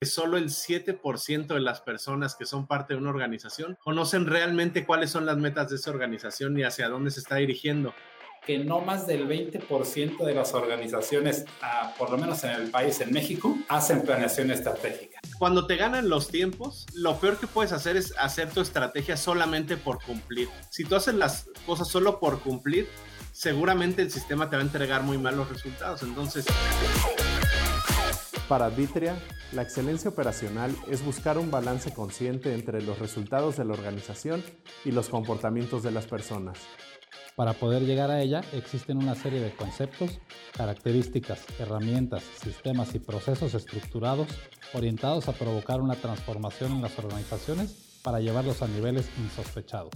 que solo el 7% de las personas que son parte de una organización conocen realmente cuáles son las metas de esa organización y hacia dónde se está dirigiendo. Que no más del 20% de las organizaciones, ah, por lo menos en el país, en México, hacen planeación estratégica. Cuando te ganan los tiempos, lo peor que puedes hacer es hacer tu estrategia solamente por cumplir. Si tú haces las cosas solo por cumplir, seguramente el sistema te va a entregar muy malos resultados. Entonces... Para Advitria, la excelencia operacional es buscar un balance consciente entre los resultados de la organización y los comportamientos de las personas. Para poder llegar a ella existen una serie de conceptos, características, herramientas, sistemas y procesos estructurados orientados a provocar una transformación en las organizaciones para llevarlos a niveles insospechados.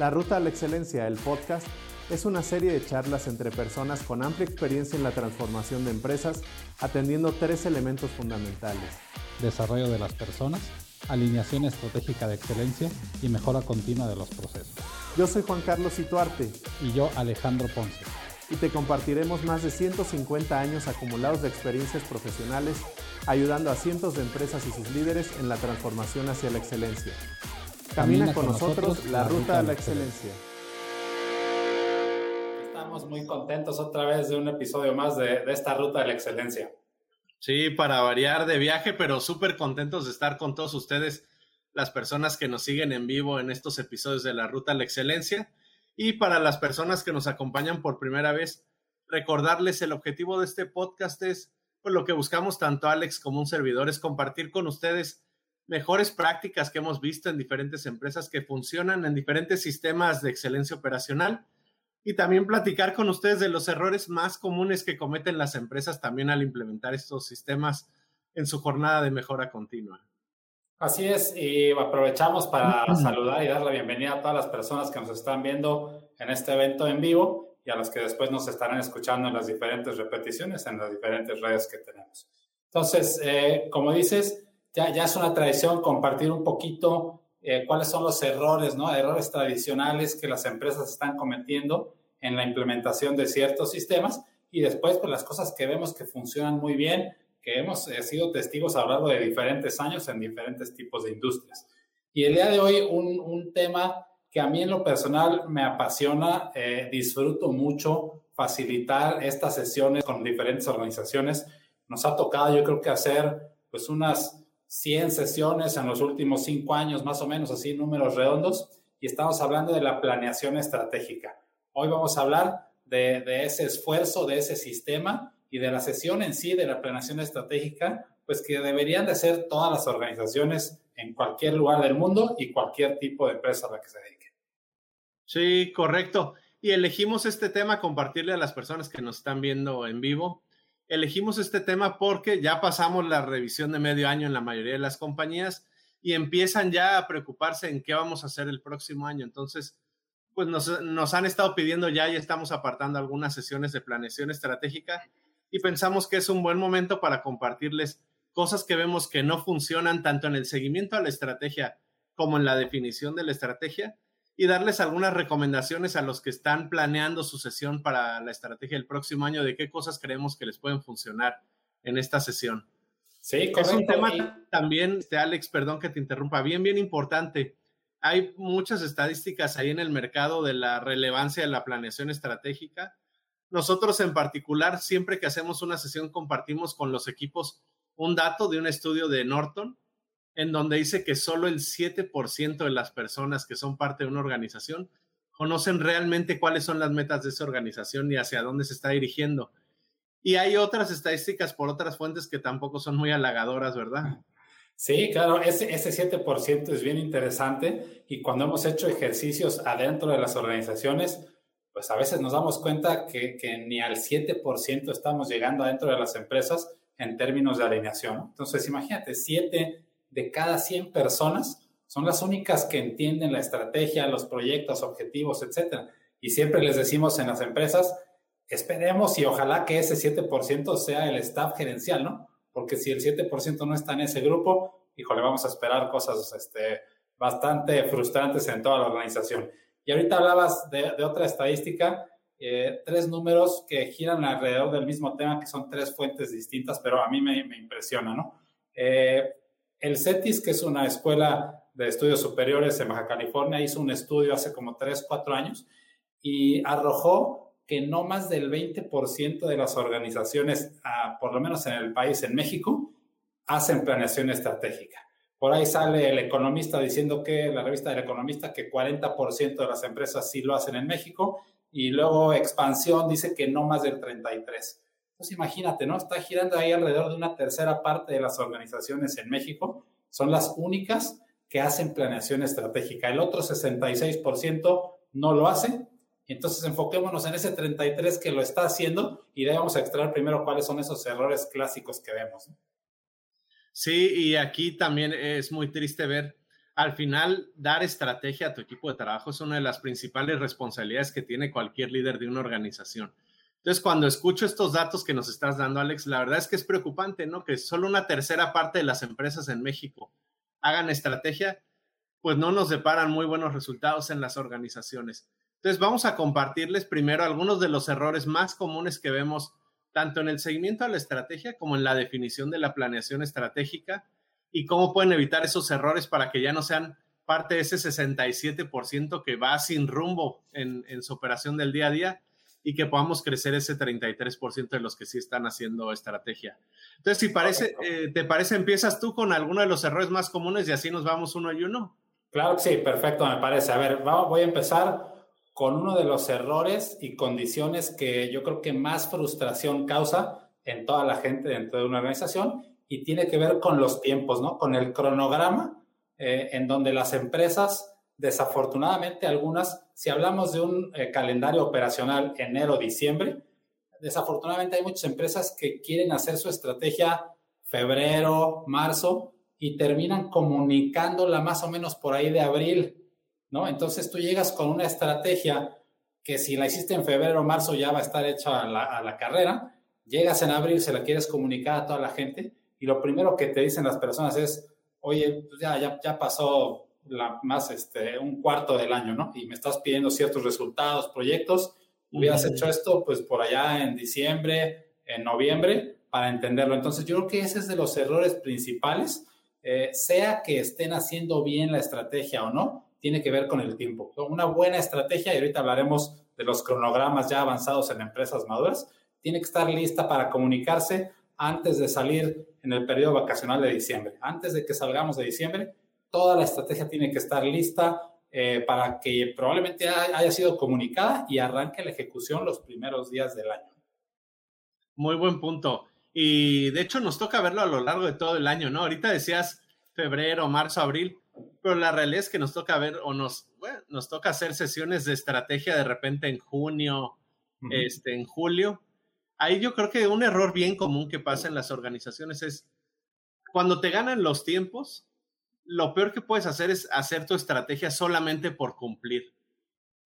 La Ruta a la Excelencia, el podcast, es una serie de charlas entre personas con amplia experiencia en la transformación de empresas, atendiendo tres elementos fundamentales. Desarrollo de las personas, alineación estratégica de excelencia y mejora continua de los procesos. Yo soy Juan Carlos Ituarte. Y yo Alejandro Ponce. Y te compartiremos más de 150 años acumulados de experiencias profesionales, ayudando a cientos de empresas y sus líderes en la transformación hacia la excelencia. Camina, con, nosotros, la ruta a la excelencia muy contentos otra vez de un episodio más de, esta ruta de la excelencia. Sí, para variar de viaje, pero súper contentos de estar con todos ustedes, las personas que nos siguen en vivo en estos episodios de la ruta a la excelencia. Y para las personas que nos acompañan por primera vez, recordarles el objetivo de este podcast es, pues lo que buscamos tanto Alex como un servidor, es compartir con ustedes mejores prácticas que hemos visto en diferentes empresas que funcionan en diferentes sistemas de excelencia operacional y también platicar con ustedes de los errores más comunes que cometen las empresas también al implementar estos sistemas en su jornada de mejora continua. Así es, y aprovechamos para saludar y dar la bienvenida a todas las personas que nos están viendo en este evento en vivo y a las que después nos estarán escuchando en las diferentes repeticiones, en las diferentes redes que tenemos. Entonces, eh, como dices, ya, ya es una tradición compartir un poquito eh, cuáles son los errores, ¿no? Errores tradicionales que las empresas están cometiendo en la implementación de ciertos sistemas y después pues las cosas que vemos que funcionan muy bien, que hemos eh, sido testigos a de diferentes años en diferentes tipos de industrias. Y el día de hoy un, un tema que a mí en lo personal me apasiona, eh, disfruto mucho facilitar estas sesiones con diferentes organizaciones. Nos ha tocado yo creo que hacer pues unas 100 sesiones en los últimos cinco años, más o menos así, números redondos, y estamos hablando de la planeación estratégica. Hoy vamos a hablar de, ese esfuerzo, de ese sistema y de la sesión en sí de la planeación estratégica, pues que deberían de ser todas las organizaciones en cualquier lugar del mundo y cualquier tipo de empresa a la que se dedique. Sí, correcto. Y elegimos este tema compartirle a las personas que nos están viendo en vivo elegimos este tema porque ya pasamos la revisión de medio año en la mayoría de las compañías y empiezan ya a preocuparse en qué vamos a hacer el próximo año. Entonces, pues nos, han estado pidiendo ya y estamos apartando algunas sesiones de planeación estratégica y pensamos que es un buen momento para compartirles cosas que vemos que no funcionan tanto en el seguimiento a la estrategia como en la definición de la estrategia y darles algunas recomendaciones a los que están planeando su sesión para la estrategia del próximo año de qué cosas creemos que les pueden funcionar en esta sesión. Sí, Es un tema también, este, Alex, perdón que te interrumpa, bien, bien importante. Hay muchas estadísticas ahí en el mercado de la relevancia de la planeación estratégica. Nosotros en particular, siempre que hacemos una sesión, compartimos con los equipos un dato de un estudio de Norton en donde dice que solo el 7% de las personas que son parte de una organización conocen realmente cuáles son las metas de esa organización y hacia dónde se está dirigiendo. Y hay otras estadísticas por otras fuentes que tampoco son muy halagadoras, ¿verdad? Sí, claro, ese, ese 7% es bien interesante y cuando hemos hecho ejercicios adentro de las organizaciones, pues a veces nos damos cuenta que, que ni al 7% estamos llegando adentro de las empresas en términos de alineación. Entonces, imagínate, 7 de cada 100 personas son las únicas que entienden la estrategia, los proyectos, objetivos, etc. Y siempre les decimos en las empresas, esperemos y ojalá que ese 7% sea el staff gerencial, ¿no? Porque si el 7% no está en ese grupo, híjole, vamos a esperar cosas este, bastante frustrantes en toda la organización. Y ahorita hablabas de, otra estadística, eh, tres números que giran alrededor del mismo tema, que son tres fuentes distintas, pero a mí me, me impresiona, ¿no? Eh, el CETIS, que es una escuela de estudios superiores en Baja California, hizo un estudio hace como 3, 4 años y arrojó que no más del 20% de las organizaciones, ah, por lo menos en el país, en México, hacen planeación estratégica. Por ahí sale el economista diciendo que, la revista del economista, que 40% de las empresas sí lo hacen en México y luego Expansión dice que no más del 33%. Entonces imagínate, ¿no? Está girando ahí alrededor de una tercera parte de las organizaciones en México. Son las únicas que hacen planeación estratégica. El otro 66% no lo hace. Entonces enfoquémonos en ese 33 que lo está haciendo y debemos extraer primero cuáles son esos errores clásicos que vemos. Sí, y aquí también es muy triste ver, al final, dar estrategia a tu equipo de trabajo es una de las principales responsabilidades que tiene cualquier líder de una organización. Entonces, cuando escucho estos datos que nos estás dando, Alex, la verdad es que es preocupante, ¿no? Que solo una tercera parte de las empresas en México hagan estrategia, pues no nos deparan muy buenos resultados en las organizaciones. Entonces, vamos a compartirles primero algunos de los errores más comunes que vemos tanto en el seguimiento a la estrategia como en la definición de la planeación estratégica y cómo pueden evitar esos errores para que ya no sean parte de ese 67% que va sin rumbo en, en su operación del día a día y que podamos crecer ese 33% de los que sí están haciendo estrategia. Entonces, si parece, eh, te parece, empiezas tú con alguno de los errores más comunes y así nos vamos uno y uno. Claro que sí, perfecto, me parece. A ver, vamos, voy a empezar con uno de los errores y condiciones que yo creo que más frustración causa en toda la gente dentro de una organización y tiene que ver con los tiempos, ¿no? Con el cronograma eh, en donde las empresas Desafortunadamente, algunas, si hablamos de un eh, calendario operacional enero-diciembre, desafortunadamente hay muchas empresas que quieren hacer su estrategia febrero, marzo y terminan comunicándola más o menos por ahí de abril, ¿no? Entonces tú llegas con una estrategia que si la hiciste en febrero o marzo ya va a estar hecha a la, a la carrera, llegas en abril, se la quieres comunicar a toda la gente y lo primero que te dicen las personas es, oye, pues ya, ya, ya pasó la, más este, un cuarto del año, ¿no? Y me estás pidiendo ciertos resultados, proyectos, hubieras hecho esto pues por allá en diciembre, en noviembre, para entenderlo. Entonces yo creo que ese es de los errores principales, eh, sea que estén haciendo bien la estrategia o no, tiene que ver con el tiempo. Una buena estrategia, y ahorita hablaremos de los cronogramas ya avanzados en empresas maduras, tiene que estar lista para comunicarse antes de salir en el periodo vacacional de diciembre. Antes de que salgamos de diciembre, toda la estrategia tiene que estar lista eh, para que probablemente haya sido comunicada y arranque la ejecución los primeros días del año. Muy buen punto. Y de hecho nos toca verlo a lo largo de todo el año, ¿no? Ahorita decías febrero, marzo, abril, pero la realidad es que nos toca ver o nos, nos toca hacer sesiones de estrategia de repente en junio, este, en julio. Ahí yo creo que un error bien común que pasa en las organizaciones es cuando te ganan los tiempos, lo peor que puedes hacer es hacer tu estrategia solamente por cumplir.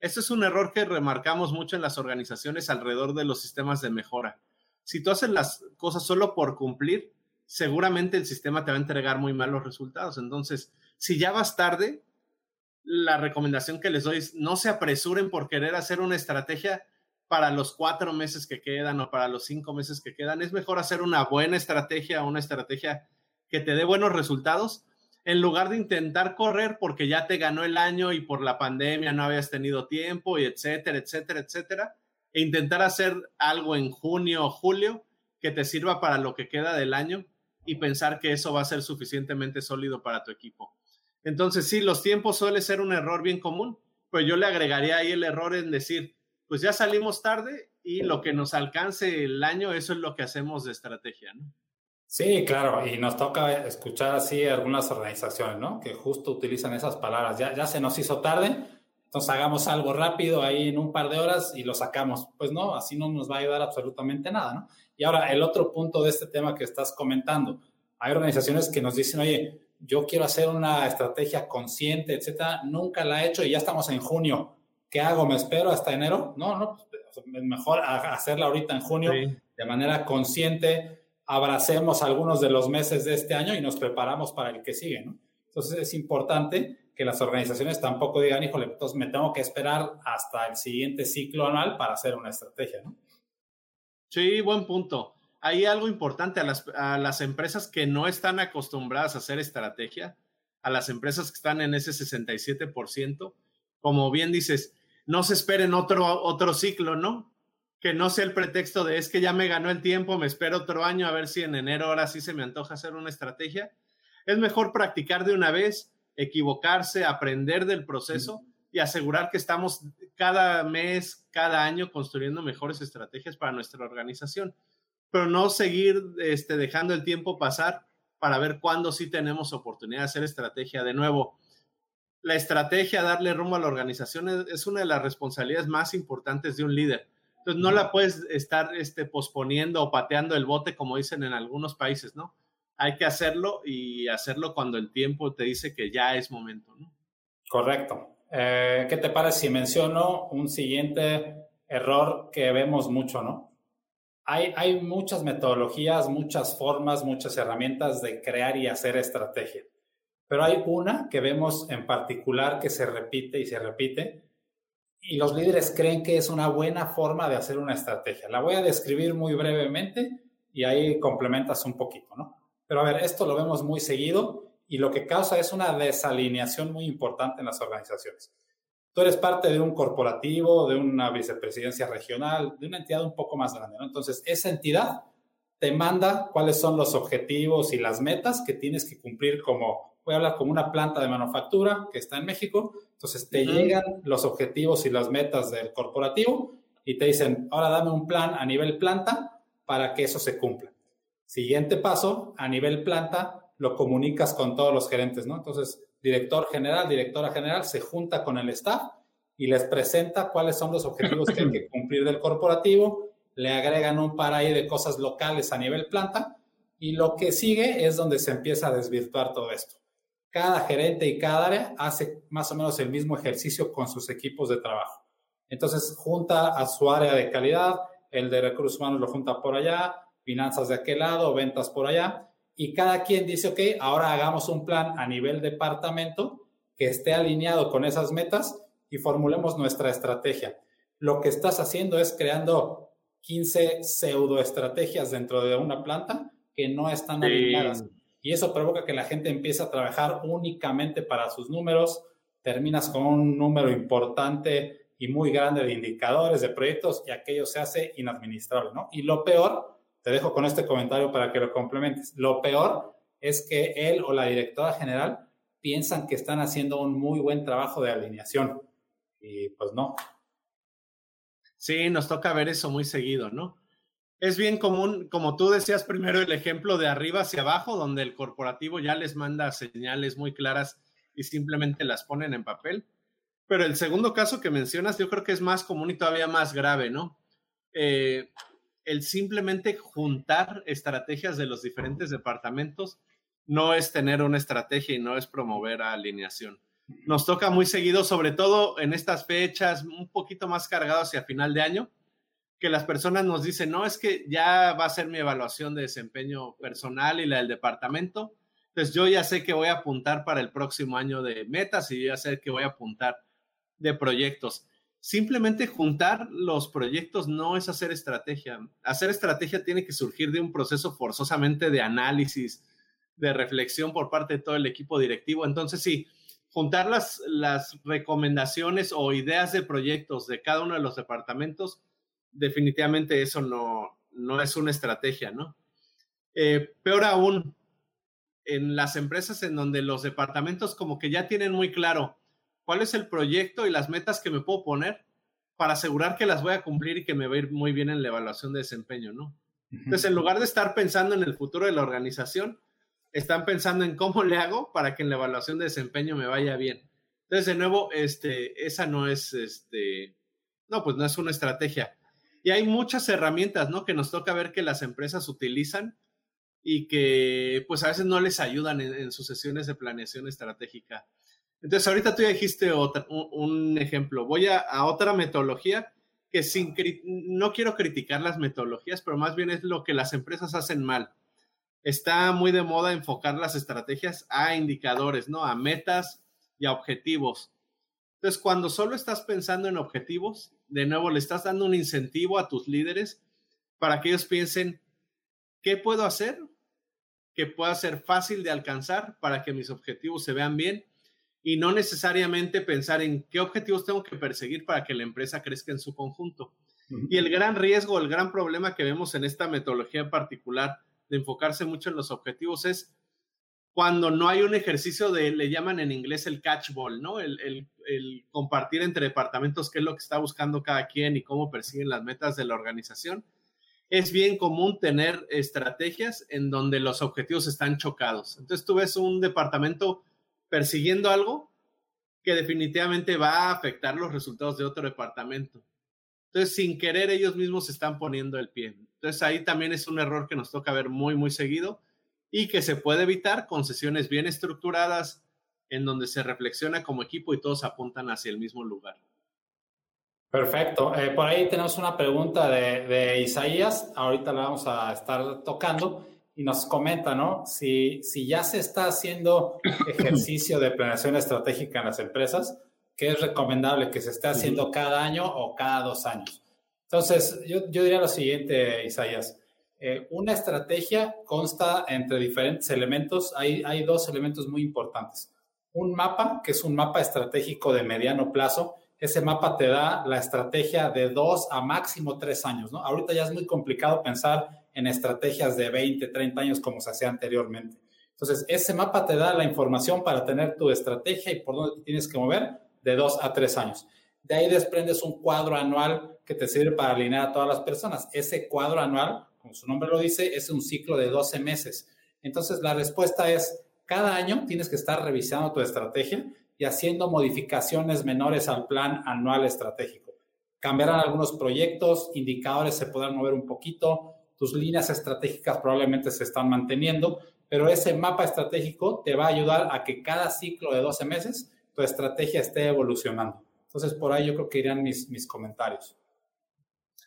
Esto es un error que remarcamos mucho en las organizaciones alrededor de los sistemas de mejora. Si tú haces las cosas solo por cumplir, seguramente el sistema te va a entregar muy malos resultados. Entonces, si ya vas tarde, la recomendación que les doy es no se apresuren por querer hacer una estrategia para los cuatro meses que quedan o para los cinco meses que quedan. Es mejor hacer una buena estrategia, una estrategia que te dé buenos resultados en lugar de intentar correr porque ya te ganó el año y por la pandemia no habías tenido tiempo y etcétera, etcétera, etcétera, e intentar hacer algo en junio o julio que te sirva para lo que queda del año y pensar que eso va a ser suficientemente sólido para tu equipo. Entonces, sí, los tiempos suele ser un error bien común, pero yo le agregaría ahí el error en decir, pues ya salimos tarde y lo que nos alcance el año, eso es lo que hacemos de estrategia, ¿no? Sí, claro, y nos toca escuchar así algunas organizaciones, ¿no? Que justo utilizan esas palabras. Ya, ya se nos hizo tarde, entonces hagamos algo rápido ahí en un par de horas y lo sacamos. Pues no, así no nos va a ayudar absolutamente nada, ¿no? Y ahora, el otro punto de este tema que estás comentando. Hay organizaciones que nos dicen, oye, yo quiero hacer una estrategia consciente, etcétera, nunca la he hecho y ya estamos en junio. ¿Qué hago? ¿Me espero hasta enero? No, no, pues, mejor hacerla ahorita en junio de manera consciente abracemos algunos de los meses de este año y nos preparamos para el que sigue, ¿no? Entonces es importante que las organizaciones tampoco digan, híjole, entonces me tengo que esperar hasta el siguiente ciclo anual para hacer una estrategia, ¿no? Sí, buen punto. Hay algo importante a las, a las empresas que no están acostumbradas a hacer estrategia, a las empresas que están en ese 67%, como bien dices, no se esperen otro, otro ciclo, ¿no? Que no sea el pretexto de es que ya me ganó el tiempo, me espero otro año a ver si en enero ahora sí se me antoja hacer una estrategia. Es mejor practicar de una vez, equivocarse, aprender del proceso y asegurar que estamos cada mes, cada año construyendo mejores estrategias para nuestra organización, pero no seguir este, dejando el tiempo pasar para ver cuándo sí tenemos oportunidad de hacer estrategia. De nuevo, la estrategia, darle rumbo a la organización es, una de las responsabilidades más importantes de un líder. Entonces, no la puedes estar este, posponiendo o pateando el bote, como dicen en algunos países, ¿no? Hay que hacerlo y hacerlo cuando el tiempo te dice que ya es momento, ¿no? Correcto. Eh, ¿Qué te parece si menciono un siguiente error que vemos mucho, ¿no? Hay, muchas metodologías, muchas formas, muchas herramientas de crear y hacer estrategia. Pero hay una que vemos en particular que se repite y se repite y los líderes creen que es una buena forma de hacer una estrategia. La voy a describir muy brevemente y ahí complementas un poquito, ¿no? Pero a ver, esto lo vemos muy seguido y lo que causa es una desalineación muy importante en las organizaciones tú eres parte de un corporativo, de una vicepresidencia regional, de una entidad un poco más grande, ¿no? Entonces, esa entidad te manda cuáles son los objetivos y las metas que tienes que cumplir como, voy a hablar como una planta de manufactura que está en México, entonces te llegan los objetivos y las metas del corporativo y te dicen, ahora dame un plan a nivel planta para que eso se cumpla. Siguiente paso, a nivel planta, lo comunicas con todos los gerentes, ¿no? Entonces, director general, directora general, se junta con el staff y les presenta cuáles son los objetivos que hay que cumplir del corporativo, le agregan un par ahí de cosas locales a nivel planta y lo que sigue es donde se empieza a desvirtuar todo esto. Cada gerente y cada área hace más o menos el mismo ejercicio con sus equipos de trabajo. Entonces junta a su área de calidad, el de recursos humanos lo junta por allá, finanzas de aquel lado, ventas por allá, y cada quien dice, ok, ahora hagamos un plan a nivel departamento que esté alineado con esas metas y formulemos nuestra estrategia. Lo que estás haciendo es creando 15 pseudoestrategias dentro de una planta que no están alineadas. Y eso provoca que la gente empiece a trabajar únicamente para sus números, terminas con un número importante y muy grande de indicadores, de proyectos, y aquello se hace inadministrable, ¿no? Y lo peor te dejo con este comentario para que lo complementes. Lo peor es que él o la directora general piensan que están haciendo un muy buen trabajo de alineación y pues no. Sí, nos toca ver eso muy seguido, ¿no? Es bien común, como tú decías primero, el ejemplo de arriba hacia abajo, donde el corporativo ya les manda señales muy claras y simplemente las ponen en papel. Pero el segundo caso que mencionas, yo creo que es más común y todavía más grave, ¿no? Eh, el simplemente juntar estrategias de los diferentes departamentos no es tener una estrategia y no es promover alineación. Nos toca muy seguido, sobre todo en estas fechas, un poquito más cargado hacia final de año, que las personas nos dicen, no, es que ya va a ser mi evaluación de desempeño personal y la del departamento. Entonces yo ya sé que voy a apuntar para el próximo año de metas y ya sé que voy a apuntar de proyectos simplemente juntar los proyectos no es hacer estrategia. Hacer estrategia tiene que surgir de un proceso forzosamente de análisis, de reflexión por parte de todo el equipo directivo. Entonces, sí, juntar las, las recomendaciones o ideas de proyectos de cada uno de los departamentos, definitivamente eso no, no es una estrategia, ¿no? Eh, peor aún, en las empresas en donde los departamentos como que ya tienen muy claro cuál es el proyecto y las metas que me puedo poner para asegurar que las voy a cumplir y que me va a ir muy bien en la evaluación de desempeño, ¿no? Entonces, en lugar de estar pensando en el futuro de la organización, están pensando en cómo le hago para que en la evaluación de desempeño me vaya bien. Entonces, de nuevo, este, esa no es, este, no, pues no es una estrategia. Y hay muchas herramientas, ¿no? Que nos toca ver que las empresas utilizan y que, pues, a veces no les ayudan en sus sesiones de planeación estratégica. Entonces, ahorita tú ya dijiste un, ejemplo. Voy a, otra metodología que sin, no quiero criticar las metodologías, pero más bien es lo que las empresas hacen mal. Está muy de moda enfocar las estrategias a indicadores, ¿no? A metas y a objetivos. Entonces, cuando solo estás pensando en objetivos, de nuevo le estás dando un incentivo a tus líderes para que ellos piensen ¿qué puedo hacer que pueda ser fácil de alcanzar para que mis objetivos se vean bien? Y no necesariamente pensar en qué objetivos tengo que perseguir para que la empresa crezca en su conjunto. Y el gran riesgo, el gran problema que vemos en esta metodología en particular de enfocarse mucho en los objetivos es cuando no hay un ejercicio de, le llaman en inglés el catchball, ¿no? El, el, compartir entre departamentos qué es lo que está buscando cada quien y cómo persiguen las metas de la organización. Es bien común tener estrategias en donde los objetivos están chocados. Entonces tú ves un departamento persiguiendo algo que definitivamente va a afectar los resultados de otro departamento. Entonces, sin querer, ellos mismos se están poniendo el pie. Entonces, ahí también es un error que nos toca ver muy, muy seguido y que se puede evitar con sesiones bien estructuradas en donde se reflexiona como equipo y todos apuntan hacia el mismo lugar. Perfecto. Eh, por ahí tenemos una pregunta de, de, Isaías. Ahorita la vamos a estar tocando y nos comenta, ¿no? Si, si ya se está haciendo ejercicio de planeación estratégica en las empresas, ¿qué es recomendable que se esté haciendo cada año o cada dos años? Entonces, yo, yo diría lo siguiente, Isaías. Eh, una estrategia consta entre diferentes elementos. Hay, hay dos elementos muy importantes. Un mapa, que es un mapa estratégico de mediano plazo. Ese mapa te da la estrategia de dos a máximo tres años. ¿no? Ahorita ya es muy complicado pensar en estrategias de 20, 30 años como se hacía anteriormente. Entonces, ese mapa te da la información para tener tu estrategia y por dónde te tienes que mover de dos a tres años. De ahí desprendes un cuadro anual que te sirve para alinear a todas las personas. Ese cuadro anual como su nombre lo dice, es un ciclo de 12 meses. Entonces, la respuesta es, cada año tienes que estar revisando tu estrategia y haciendo modificaciones menores al plan anual estratégico. Cambiarán algunos proyectos, indicadores se podrán mover un poquito, tus líneas estratégicas probablemente se están manteniendo, pero ese mapa estratégico te va a ayudar a que cada ciclo de 12 meses tu estrategia esté evolucionando. Entonces, por ahí yo creo que irían mis, mis comentarios.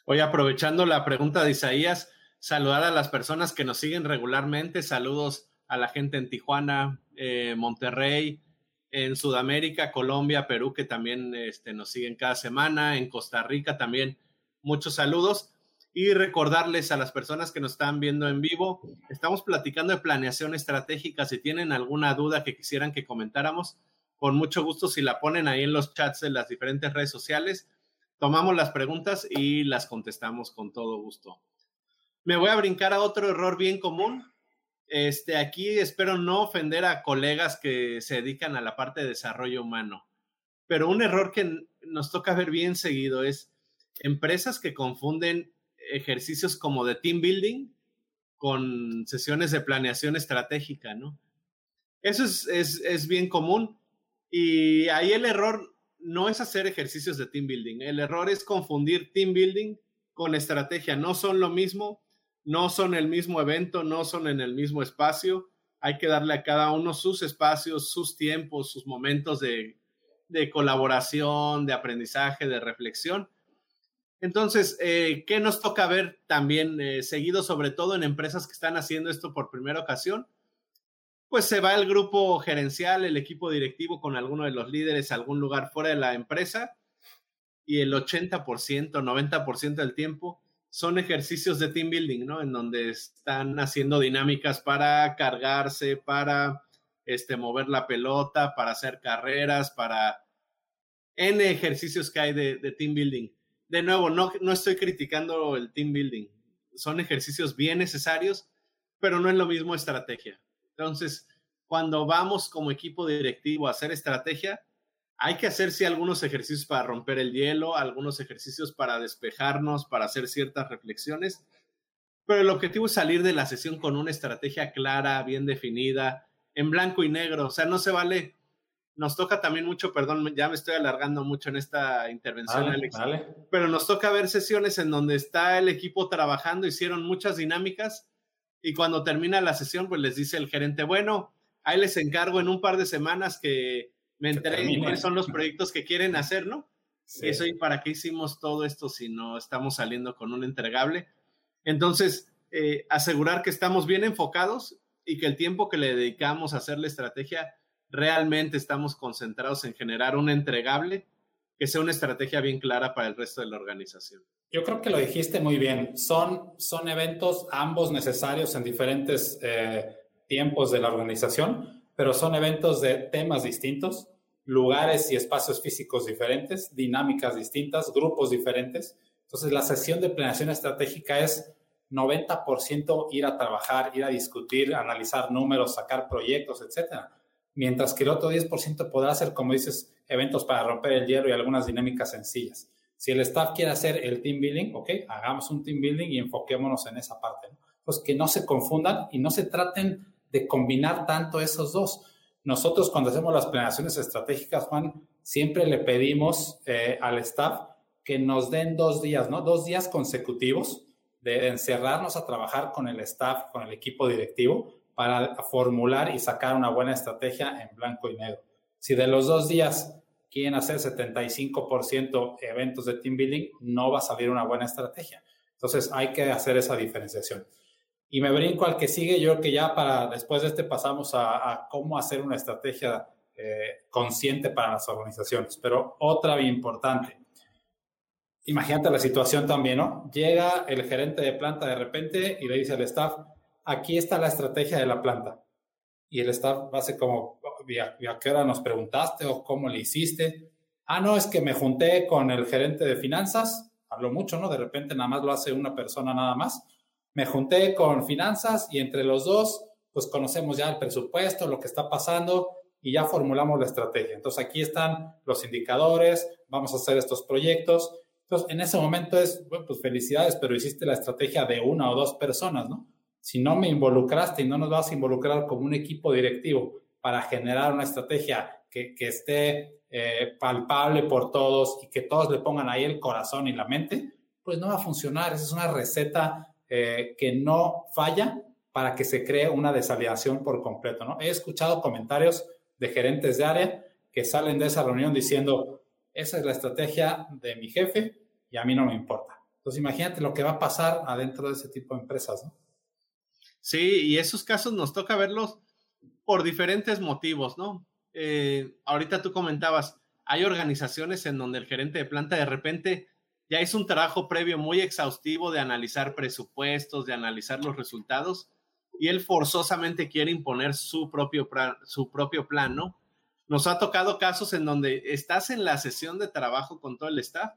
Hoy aprovechando la pregunta de Isaías, saludar a las personas que nos siguen regularmente. Saludos a la gente en Tijuana, eh, Monterrey, en Sudamérica, Colombia, Perú, que también este, nos siguen cada semana, en Costa Rica también. Muchos saludos. Y recordarles a las personas que nos están viendo en vivo, estamos platicando de planeación estratégica. Si tienen alguna duda que quisieran que comentáramos, con mucho gusto, si la ponen ahí en los chats de las diferentes redes sociales, tomamos las preguntas y las contestamos con todo gusto. Me voy a brincar a otro error bien común. Este, aquí espero no ofender a colegas que se dedican a la parte de desarrollo humano, pero un error que nos toca ver bien seguido es empresas que confunden ejercicios como de team building con sesiones de planeación estratégica, ¿no? Eso es, es, es bien común y ahí el error no es hacer ejercicios de team building, el error es confundir team building con estrategia, no son lo mismo no son el mismo evento, no son en el mismo espacio. Hay que darle a cada uno sus espacios, sus tiempos, sus momentos de, colaboración, de aprendizaje, de reflexión. Entonces, eh, ¿qué nos toca ver también eh, seguido, sobre todo en empresas que están haciendo esto por primera ocasión? Pues se va el grupo gerencial, el equipo directivo con alguno de los líderes a algún lugar fuera de la empresa y el 80%, 90% del tiempo son ejercicios de team building, ¿no? En donde están haciendo dinámicas para cargarse, para este, mover la pelota, para hacer carreras, para N ejercicios que hay de, team building. De nuevo, no, no estoy criticando el team building. Son ejercicios bien necesarios, pero no es lo mismo estrategia. Entonces, cuando vamos como equipo directivo a hacer estrategia, hay que hacer sí algunos ejercicios para romper el hielo, algunos ejercicios para despejarnos, para hacer ciertas reflexiones, pero el objetivo es salir de la sesión con una estrategia clara, bien definida, en blanco y negro, o sea, no se vale. Nos toca también mucho, perdón, ya me estoy alargando mucho en esta intervención, Alex, pero nos toca ver sesiones en donde está el equipo trabajando, hicieron muchas dinámicas y cuando termina la sesión, pues les dice el gerente, bueno, ahí les encargo en un par de semanas que me enteré cuáles son los proyectos que quieren hacer, ¿no? Eso y para qué hicimos todo esto si no estamos saliendo con un entregable. Entonces, eh, asegurar que estamos bien enfocados y que el tiempo que le dedicamos a hacer la estrategia, realmente estamos concentrados en generar un entregable que sea una estrategia bien clara para el resto de la organización. Yo creo que lo dijiste muy bien. Son, son eventos ambos necesarios en diferentes eh, tiempos de la organización, pero son eventos de temas distintos, lugares y espacios físicos diferentes, dinámicas distintas, grupos diferentes. Entonces, la sesión de planeación estratégica es 90% ir a trabajar, ir a discutir, analizar números, sacar proyectos, etcétera. Mientras que el otro 10% podrá ser, como dices, eventos para romper el hielo y algunas dinámicas sencillas. Si el staff quiere hacer el team building, ok, hagamos un team building y enfoquémonos en esa parte. Pues que no se confundan y no se traten de combinar tanto esos dos. Nosotros cuando hacemos las planeaciones estratégicas, Juan, siempre le pedimos eh, al staff que nos den dos días, ¿no? Dos días consecutivos de encerrarnos a trabajar con el staff, con el equipo directivo, para formular y sacar una buena estrategia en blanco y negro. Si de los dos días quieren hacer 75% eventos de team building, no va a salir una buena estrategia. Entonces hay que hacer esa diferenciación. Y me brinco al que sigue, yo creo que ya para después de este pasamos a, cómo hacer una estrategia eh, consciente para las organizaciones. Pero otra bien importante, imagínate la situación también, ¿no? Llega el gerente de planta de repente y le dice al staff, aquí está la estrategia de la planta. Y el staff hace como, ¿a qué hora nos preguntaste o cómo le hiciste? Ah, no, es que me junté con el gerente de finanzas, habló mucho, ¿no? De repente nada más lo hace una persona nada más. Me junté con finanzas y entre los dos, pues conocemos ya el presupuesto, lo que está pasando y ya formulamos la estrategia. Entonces aquí están los indicadores, vamos a hacer estos proyectos entonces, en ese momento es, bueno, pues felicidades, pero hiciste la estrategia de una o dos personas, ¿no? Si no me involucraste y no nos vas a involucrar como un equipo directivo para generar una estrategia que, esté eh, palpable por todos y que todos le pongan ahí el corazón y la mente, pues no va a funcionar. Esa es una receta eh, que no falla para que se cree una desaliación por completo, ¿no? He escuchado comentarios de gerentes de área que salen de esa reunión diciendo, esa es la estrategia de mi jefe y a mí no me importa. Entonces imagínate lo que va a pasar adentro de ese tipo de empresas. Sí, y esos casos nos toca verlos por diferentes motivos, ¿no? Eh, ahorita tú comentabas, hay organizaciones en donde el gerente de planta de repente ya hizo un trabajo previo muy exhaustivo de analizar presupuestos, de analizar los resultados, y él forzosamente quiere imponer su propio, su propio plan, ¿no? Nos ha tocado casos en donde estás en la sesión de trabajo con todo el staff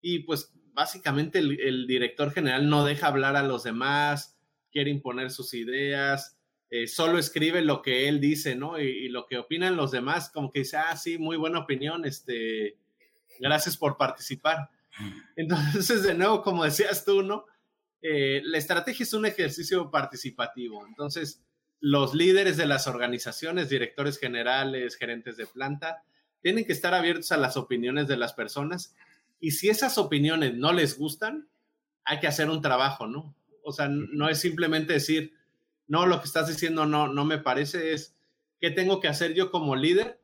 y pues básicamente el, director general no deja hablar a los demás, quiere imponer sus ideas, eh, solo escribe lo que él dice, ¿no? Y, lo que opinan los demás, como que dice, ah, sí, muy buena opinión, este, gracias por participar. Entonces, de nuevo, como decías tú, ¿no? Eh, la estrategia es un ejercicio participativo. Entonces, los líderes de las organizaciones, directores generales, gerentes de planta, tienen que estar abiertos a las opiniones de las personas y si esas opiniones no les gustan, hay que hacer un trabajo, ¿no? O sea, no es simplemente decir, no, lo que estás diciendo no, no me parece, es qué tengo que hacer yo como líder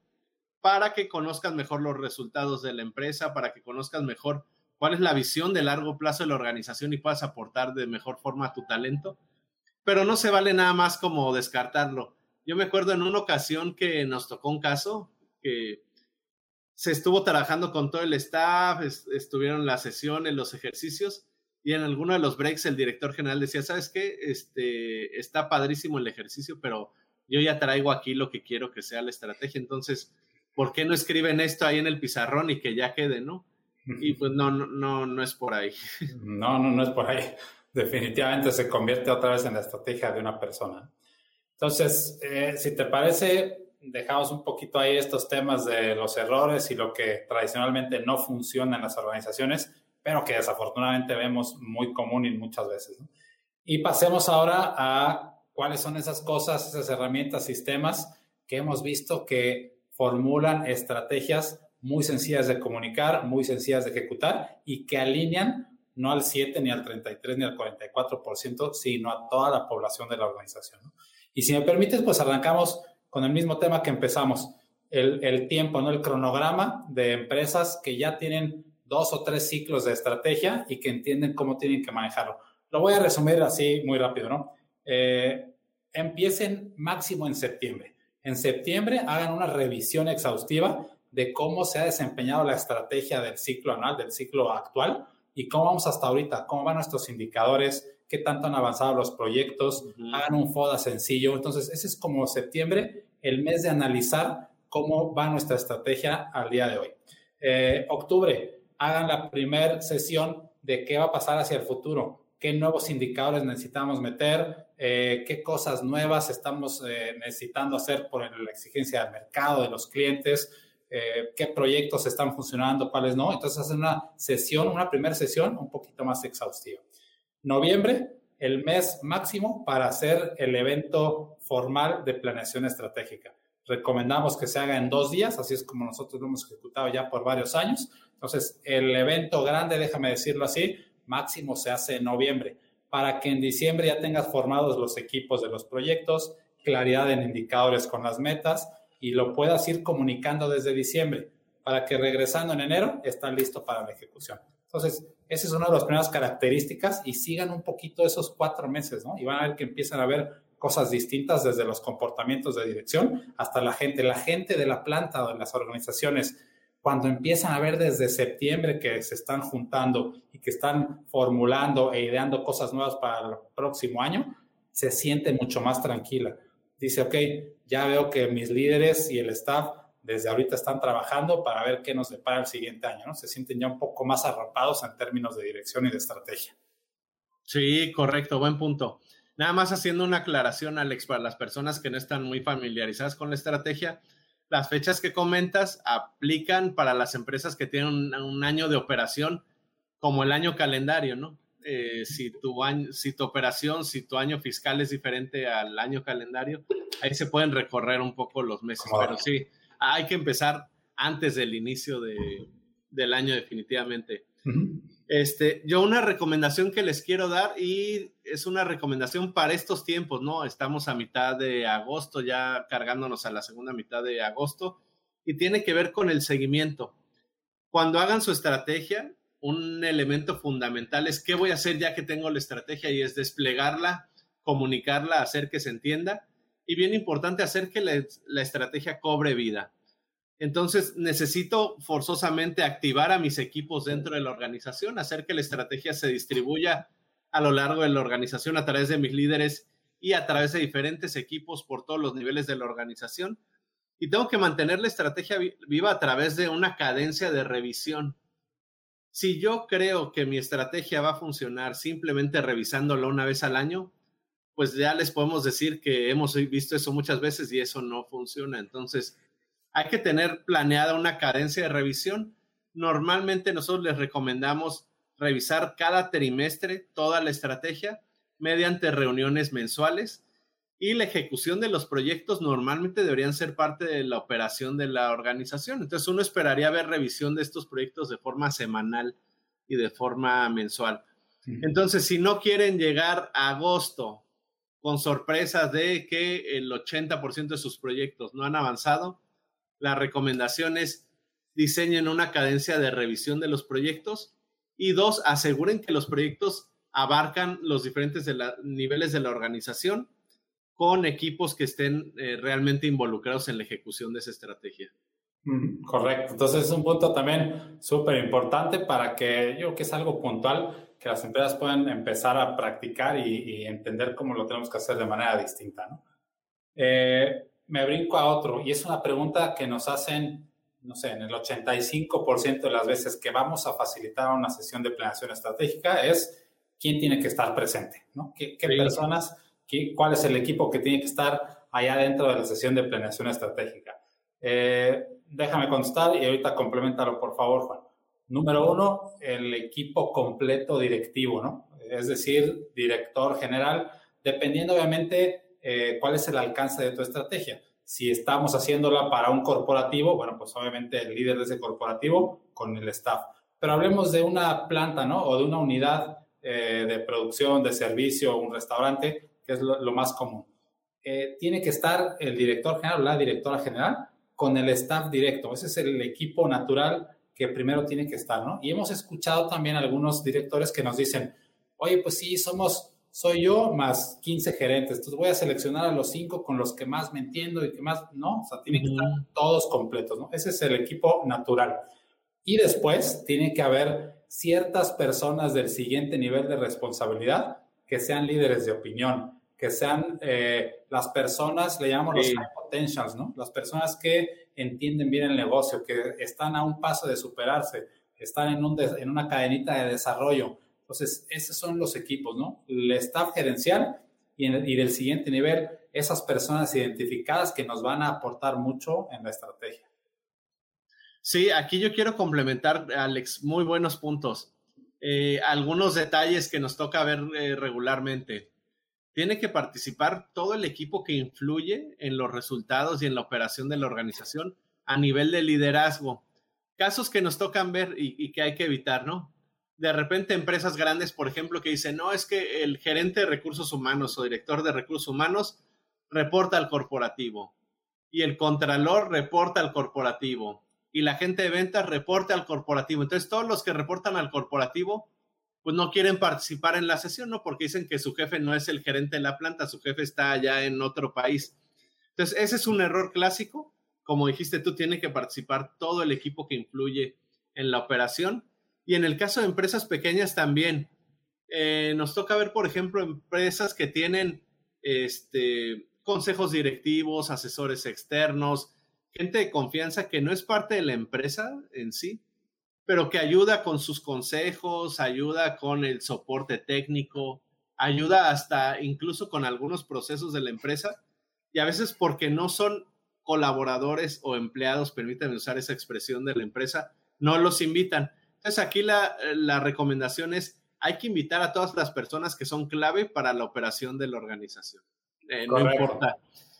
para que conozcas mejor los resultados de la empresa, para que conozcas mejor cuál es la visión de largo plazo de la organización y puedas aportar de mejor forma tu talento pero no se vale nada más como descartarlo. Yo me acuerdo en una ocasión que nos tocó un caso que se estuvo trabajando con todo el staff, estuvieron las sesiones, los ejercicios, y en alguno de los breaks el director general decía, ¿sabes qué? Este, está padrísimo el ejercicio, pero yo ya traigo aquí lo que quiero que sea la estrategia, entonces, ¿por qué no escriben esto ahí en el pizarrón y que ya quede, no? Y pues no, no, no, no es por ahí. No, no, no es por ahí definitivamente se convierte otra vez en la estrategia de una persona. Entonces, eh, si te parece, dejamos un poquito ahí estos temas de los errores y lo que tradicionalmente no funciona en las organizaciones, pero que desafortunadamente vemos muy común y muchas veces. Y pasemos ahora a cuáles son esas cosas, esas herramientas, sistemas que hemos visto que formulan estrategias muy sencillas de comunicar, muy sencillas de ejecutar y que alinean no al 7, ni al 33, ni al 44%, sino a toda la población de la organización. Y si me permites, pues arrancamos con el mismo tema que empezamos, el, tiempo, ¿no? el cronograma de empresas que ya tienen dos o tres ciclos de estrategia y que entienden cómo tienen que manejarlo. Lo voy a resumir así muy rápido, ¿no? Eh, empiecen máximo en septiembre. En septiembre hagan una revisión exhaustiva de cómo se ha desempeñado la estrategia del ciclo anual, del ciclo actual, y cómo vamos hasta ahorita, cómo van nuestros indicadores, qué tanto han avanzado los proyectos, hagan un FODA sencillo. Entonces, ese es como septiembre, el mes de analizar cómo va nuestra estrategia al día de hoy. Eh, octubre, hagan la primera sesión de qué va a pasar hacia el futuro, qué nuevos indicadores necesitamos meter, eh, qué cosas nuevas estamos eh, necesitando hacer por la exigencia del mercado, de los clientes, qué proyectos están funcionando, cuáles no. Entonces hacen una sesión, una primera sesión un poquito más exhaustiva. Noviembre, el mes máximo para hacer el evento formal de planeación estratégica. Recomendamos que se haga en dos días, así es como nosotros lo hemos ejecutado ya por varios años. Entonces, el evento grande, déjame decirlo así, máximo se hace en noviembre, para que en diciembre ya tengas formados los equipos de los proyectos, claridad en indicadores con las metas y lo puedas ir comunicando desde diciembre, para que regresando en enero están listo para la ejecución. Entonces, esa es una de las primeras características y sigan un poquito esos cuatro meses, ¿no? Y van a ver que empiezan a ver cosas distintas desde los comportamientos de dirección hasta la gente. La gente de la planta o de las organizaciones, cuando empiezan a ver desde septiembre que se están juntando y que están formulando e ideando cosas nuevas para el próximo año, se siente mucho más tranquila. Dice, ok, ya veo que mis líderes y el staff desde ahorita están trabajando para ver qué nos depara el siguiente año, ¿no? Se sienten ya un poco más arropados en términos de dirección y de estrategia. Sí, correcto, buen punto. Nada más haciendo una aclaración, Alex, para las personas que no están muy familiarizadas con la estrategia, las fechas que comentas aplican para las empresas que tienen un, año de operación como el año calendario, ¿no? Eh, si, tu año, si tu operación, si tu año fiscal es diferente al año calendario, ahí se pueden recorrer un poco los meses, pero sí, hay que empezar antes del inicio del año definitivamente. Este, yo una recomendación que les quiero dar y es una recomendación para estos tiempos, ¿no? Estamos a mitad de agosto, ya cargándonos a la segunda mitad de agosto y tiene que ver con el seguimiento. Cuando hagan su estrategia, un elemento fundamental es qué voy a hacer ya que tengo la estrategia y es desplegarla, comunicarla, hacer que se entienda y bien importante hacer que la, estrategia cobre vida. Entonces, necesito forzosamente activar a mis equipos dentro de la organización, hacer que la estrategia se distribuya a lo largo de la organización a través de mis líderes y a través de diferentes equipos por todos los niveles de la organización. Y tengo que mantener la estrategia viva a través de una cadencia de revisión. Si yo creo que mi estrategia va a funcionar simplemente revisándola una vez al año, pues ya les podemos decir que hemos visto eso muchas veces y eso no funciona. Entonces, hay que tener planeada una cadencia de revisión. Normalmente nosotros les recomendamos revisar cada trimestre toda la estrategia mediante reuniones mensuales y la ejecución de los proyectos normalmente deberían ser parte de la operación de la organización. Entonces uno esperaría ver revisión de estos proyectos de forma semanal y de forma mensual. Entonces, si no quieren llegar a agosto con sorpresas de que el 80% de sus proyectos no han avanzado. La recomendación es diseñen una cadencia de revisión de los proyectos y dos, aseguren que los proyectos abarcan los diferentes niveles de la organización con equipos que estén eh, realmente involucrados en la ejecución de esa estrategia. Correcto. Entonces es un punto también súper importante para que yo creo que es algo puntual que las empresas puedan empezar a practicar y, entender cómo lo tenemos que hacer de manera distinta. ¿no? Eh, me brinco a otro y es una pregunta que nos hacen, no sé, en el 85% de las veces que vamos a facilitar una sesión de planeación estratégica es quién tiene que estar presente, ¿no? ¿Qué, personas, qué, cuál es el equipo que tiene que estar allá dentro de la sesión de planeación estratégica? Eh, déjame contestar y ahorita complementalo, por favor, Juan. Número uno, el equipo completo directivo, ¿no? Es decir, director general, dependiendo obviamente eh, cuál es el alcance de tu estrategia. Si estamos haciéndola para un corporativo, bueno, pues obviamente el líder de ese corporativo con el staff. Pero hablemos de una planta, ¿no? O de una unidad eh, de producción, de servicio, un restaurante, que es lo, más común. Eh, tiene que estar el director general la directora general con el staff directo. Ese es el equipo natural que primero tiene que estar, ¿no? Y hemos escuchado también algunos directores que nos dicen, oye, pues sí, somos, soy yo más 15 gerentes. Entonces voy a seleccionar a los cinco con los que más me entiendo y que más, no, o sea, tienen que estar todos completos, ¿no? Ese es el equipo natural. Y después tiene que haber ciertas personas del siguiente nivel de responsabilidad que sean líderes de opinión, que sean eh, las personas, le llamamos los high potentials, ¿no? Las personas que entienden bien el negocio, que están a un paso de superarse, están en, un en una cadenita de desarrollo. Entonces, esos son los equipos, ¿no? El staff gerencial y, y del siguiente nivel, esas personas identificadas que nos van a aportar mucho en la estrategia. Sí, aquí yo quiero complementar, Alex, muy buenos puntos. Eh, algunos detalles que nos toca ver eh, regularmente. Tiene que participar todo el equipo que influye en los resultados y en la operación de la organización a nivel de liderazgo. Casos que nos tocan ver y, y que hay que evitar, ¿no? De repente empresas grandes, por ejemplo, que dicen, no, es que el gerente de recursos humanos o director de recursos humanos reporta al corporativo y el contralor reporta al corporativo y la gente de ventas reporte al corporativo. Entonces, todos los que reportan al corporativo, pues no quieren participar en la sesión, ¿no? Porque dicen que su jefe no es el gerente de la planta, su jefe está allá en otro país. Entonces, ese es un error clásico. Como dijiste tú, tiene que participar todo el equipo que influye en la operación. Y en el caso de empresas pequeñas también, eh, nos toca ver, por ejemplo, empresas que tienen este, consejos directivos, asesores externos, gente de confianza que no es parte de la empresa en sí, pero que ayuda con sus consejos, ayuda con el soporte técnico, ayuda hasta incluso con algunos procesos de la empresa y a veces porque no son colaboradores o empleados, permítanme usar esa expresión de la empresa, no los invitan. Entonces aquí la, la recomendación es, hay que invitar a todas las personas que son clave para la operación de la organización. Eh, no importa.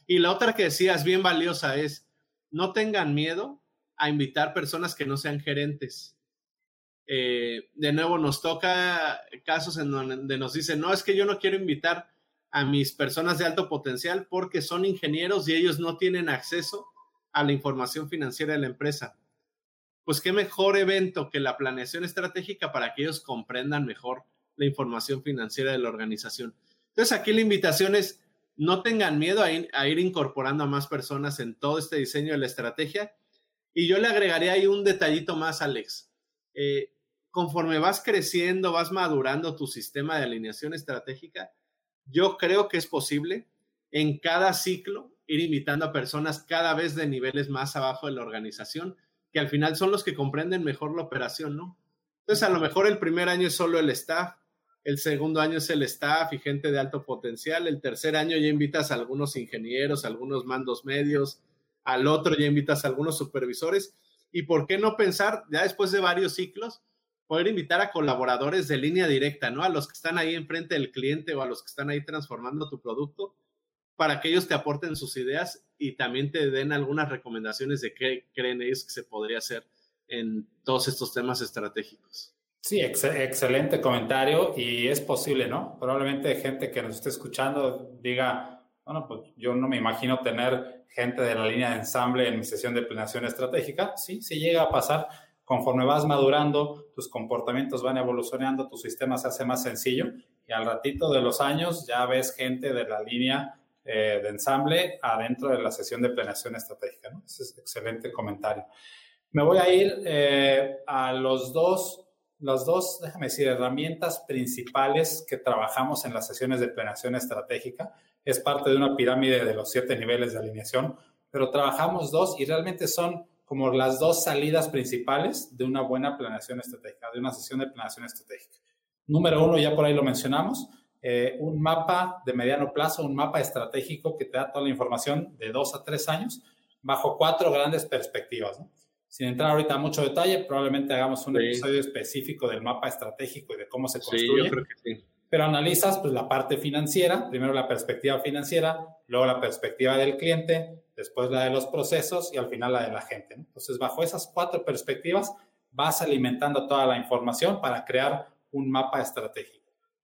Y la otra que decías, bien valiosa, es, no tengan miedo a invitar personas que no sean gerentes. Eh, de nuevo, nos toca casos en donde nos dicen, no, es que yo no quiero invitar a mis personas de alto potencial porque son ingenieros y ellos no tienen acceso a la información financiera de la empresa. Pues qué mejor evento que la planeación estratégica para que ellos comprendan mejor la información financiera de la organización. Entonces aquí la invitación es, no tengan miedo a ir, incorporando a más personas en todo este diseño de la estrategia. Y yo le agregaría ahí un detallito más, Alex. Eh, conforme vas creciendo, vas madurando tu sistema de alineación estratégica, yo creo que es posible en cada ciclo ir invitando a personas cada vez de niveles más abajo de la organización, que al final son los que comprenden mejor la operación, ¿no? Entonces, a lo mejor el primer año es solo el staff, el segundo año es el staff y gente de alto potencial, el tercer año ya invitas a algunos ingenieros, a algunos mandos medios, al otro ya invitas a algunos supervisores. ¿Y por qué no pensar, ya después de varios ciclos, poder invitar a colaboradores de línea directa, ¿no? A los que están ahí enfrente del cliente o a los que están ahí transformando tu producto, para que ellos te aporten sus ideas y también te den algunas recomendaciones de qué creen ellos que se podría hacer en todos estos temas estratégicos. Sí, excelente comentario y es posible, ¿no? Probablemente gente que nos esté escuchando diga, bueno, pues yo no me imagino tener gente de la línea de ensamble en mi sesión de planeación estratégica. Sí, sí llega a pasar. Conforme vas madurando, tus comportamientos van evolucionando, tu sistema se hace más sencillo y al ratito de los años ya ves gente de la línea eh, de ensamble adentro de la sesión de planeación estratégica. ¿no? Ese es excelente comentario. Me voy a ir eh, a los dos las dos, déjame decir, herramientas principales que trabajamos en las sesiones de planeación estratégica. Es parte de una pirámide de los siete niveles de alineación, pero trabajamos dos y realmente son como las dos salidas principales de una buena planeación estratégica, de una sesión de planeación estratégica. Número uno, ya por ahí lo mencionamos, eh, un mapa de mediano plazo, un mapa estratégico que te da toda la información de dos a tres años bajo cuatro grandes perspectivas. ¿no? sin entrar ahorita a mucho detalle, probablemente hagamos un episodio específico del mapa estratégico y de cómo se construye. Sí, yo creo que sí. Pero analizas pues, la parte financiera, primero la perspectiva financiera, luego la perspectiva del cliente, después la de los procesos y al final la de la gente. Entonces, bajo esas cuatro perspectivas, vas alimentando toda la información para crear un mapa estratégico.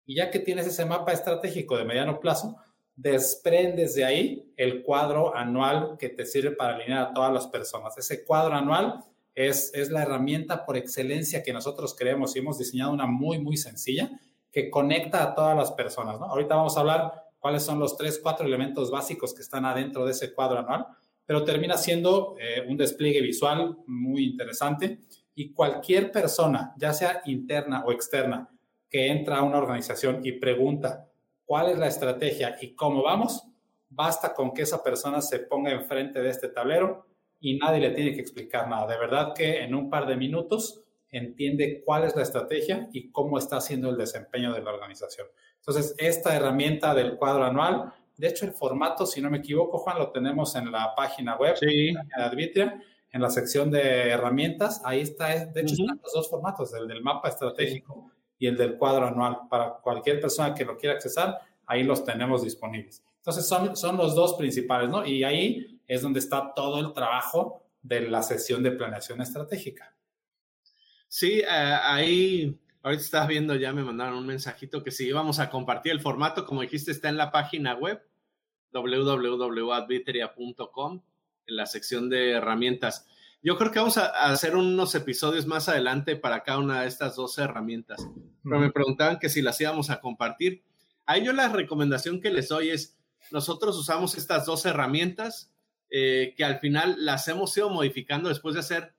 Y ya que tienes ese mapa estratégico de mediano plazo, desprendes de ahí el cuadro anual que te sirve para alinear a todas las personas. Ese cuadro anual es, es la herramienta por excelencia que nosotros creemos y hemos diseñado una muy, muy sencilla que conecta a todas las personas, ¿no? Ahorita vamos a hablar cuáles son los tres, cuatro elementos básicos que están adentro de ese cuadro anual, pero termina siendo eh, un despliegue visual muy interesante y cualquier persona, ya sea interna o externa, que entra a una organización y pregunta cuál es la estrategia y cómo vamos, basta con que esa persona se ponga enfrente de este tablero y nadie le tiene que explicar nada. De verdad que en un par de minutos entiende cuál es la estrategia y cómo está haciendo el desempeño de la organización. Entonces, esta herramienta del cuadro anual, de hecho, el formato, si no me equivoco, Juan, lo tenemos en la página web de Advitria, en la sección de herramientas. Ahí está, de hecho, están los dos formatos, el del mapa estratégico y el del cuadro anual. Para cualquier persona que lo quiera accesar, ahí los tenemos disponibles. Entonces, son, son los dos principales, ¿no? Y ahí es donde está todo el trabajo de la sesión de planeación estratégica. Sí, eh, ahí Ahorita estás viendo, ya me mandaron un mensajito que si íbamos a compartir el formato, como dijiste, está en la página web www.adviteria.com en la sección de herramientas. Yo creo que vamos a hacer unos episodios más adelante para cada una de estas dos herramientas. Pero me preguntaban que si las íbamos a compartir. Ahí yo la recomendación que les doy es, nosotros usamos estas dos herramientas eh, que al final las hemos ido modificando después de hacer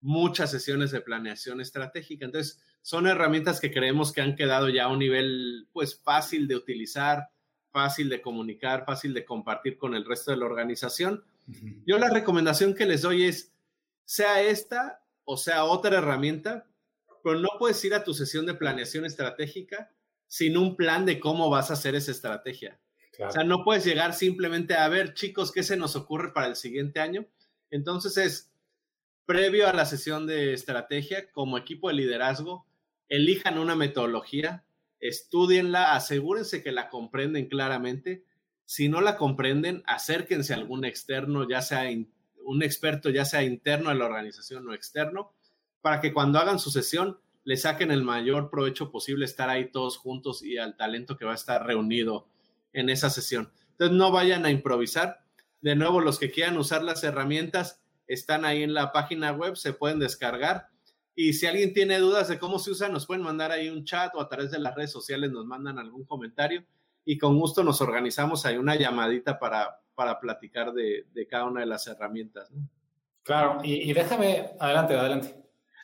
muchas sesiones de planeación estratégica. Entonces, son herramientas que creemos que han quedado ya a un nivel pues fácil de utilizar, fácil de comunicar, fácil de compartir con el resto de la organización. Yo la recomendación que les doy es, sea esta o sea otra herramienta, pero no puedes ir a tu sesión de planeación estratégica sin un plan de cómo vas a hacer esa estrategia. O sea, no puedes llegar simplemente a ver, chicos, ¿qué se nos ocurre para el siguiente año? Entonces es, previo a la sesión de estrategia, como equipo de liderazgo, elijan una metodología, estudienla, asegúrense que la comprenden claramente. Si no la comprenden, acérquense a algún externo, ya sea un experto, ya sea interno a la organización o externo, para que cuando hagan su sesión le saquen el mayor provecho posible estar ahí todos juntos y al talento que va a estar reunido en esa sesión. Entonces no vayan a improvisar. De nuevo, los que quieran usar las herramientas están ahí en la página web, se pueden descargar y si alguien tiene dudas de cómo se usa, nos pueden mandar ahí un chat o a través de las redes sociales nos mandan algún comentario y con gusto nos organizamos ahí una llamadita para, para platicar de, cada una de las herramientas. Claro, y, déjame, adelante, adelante.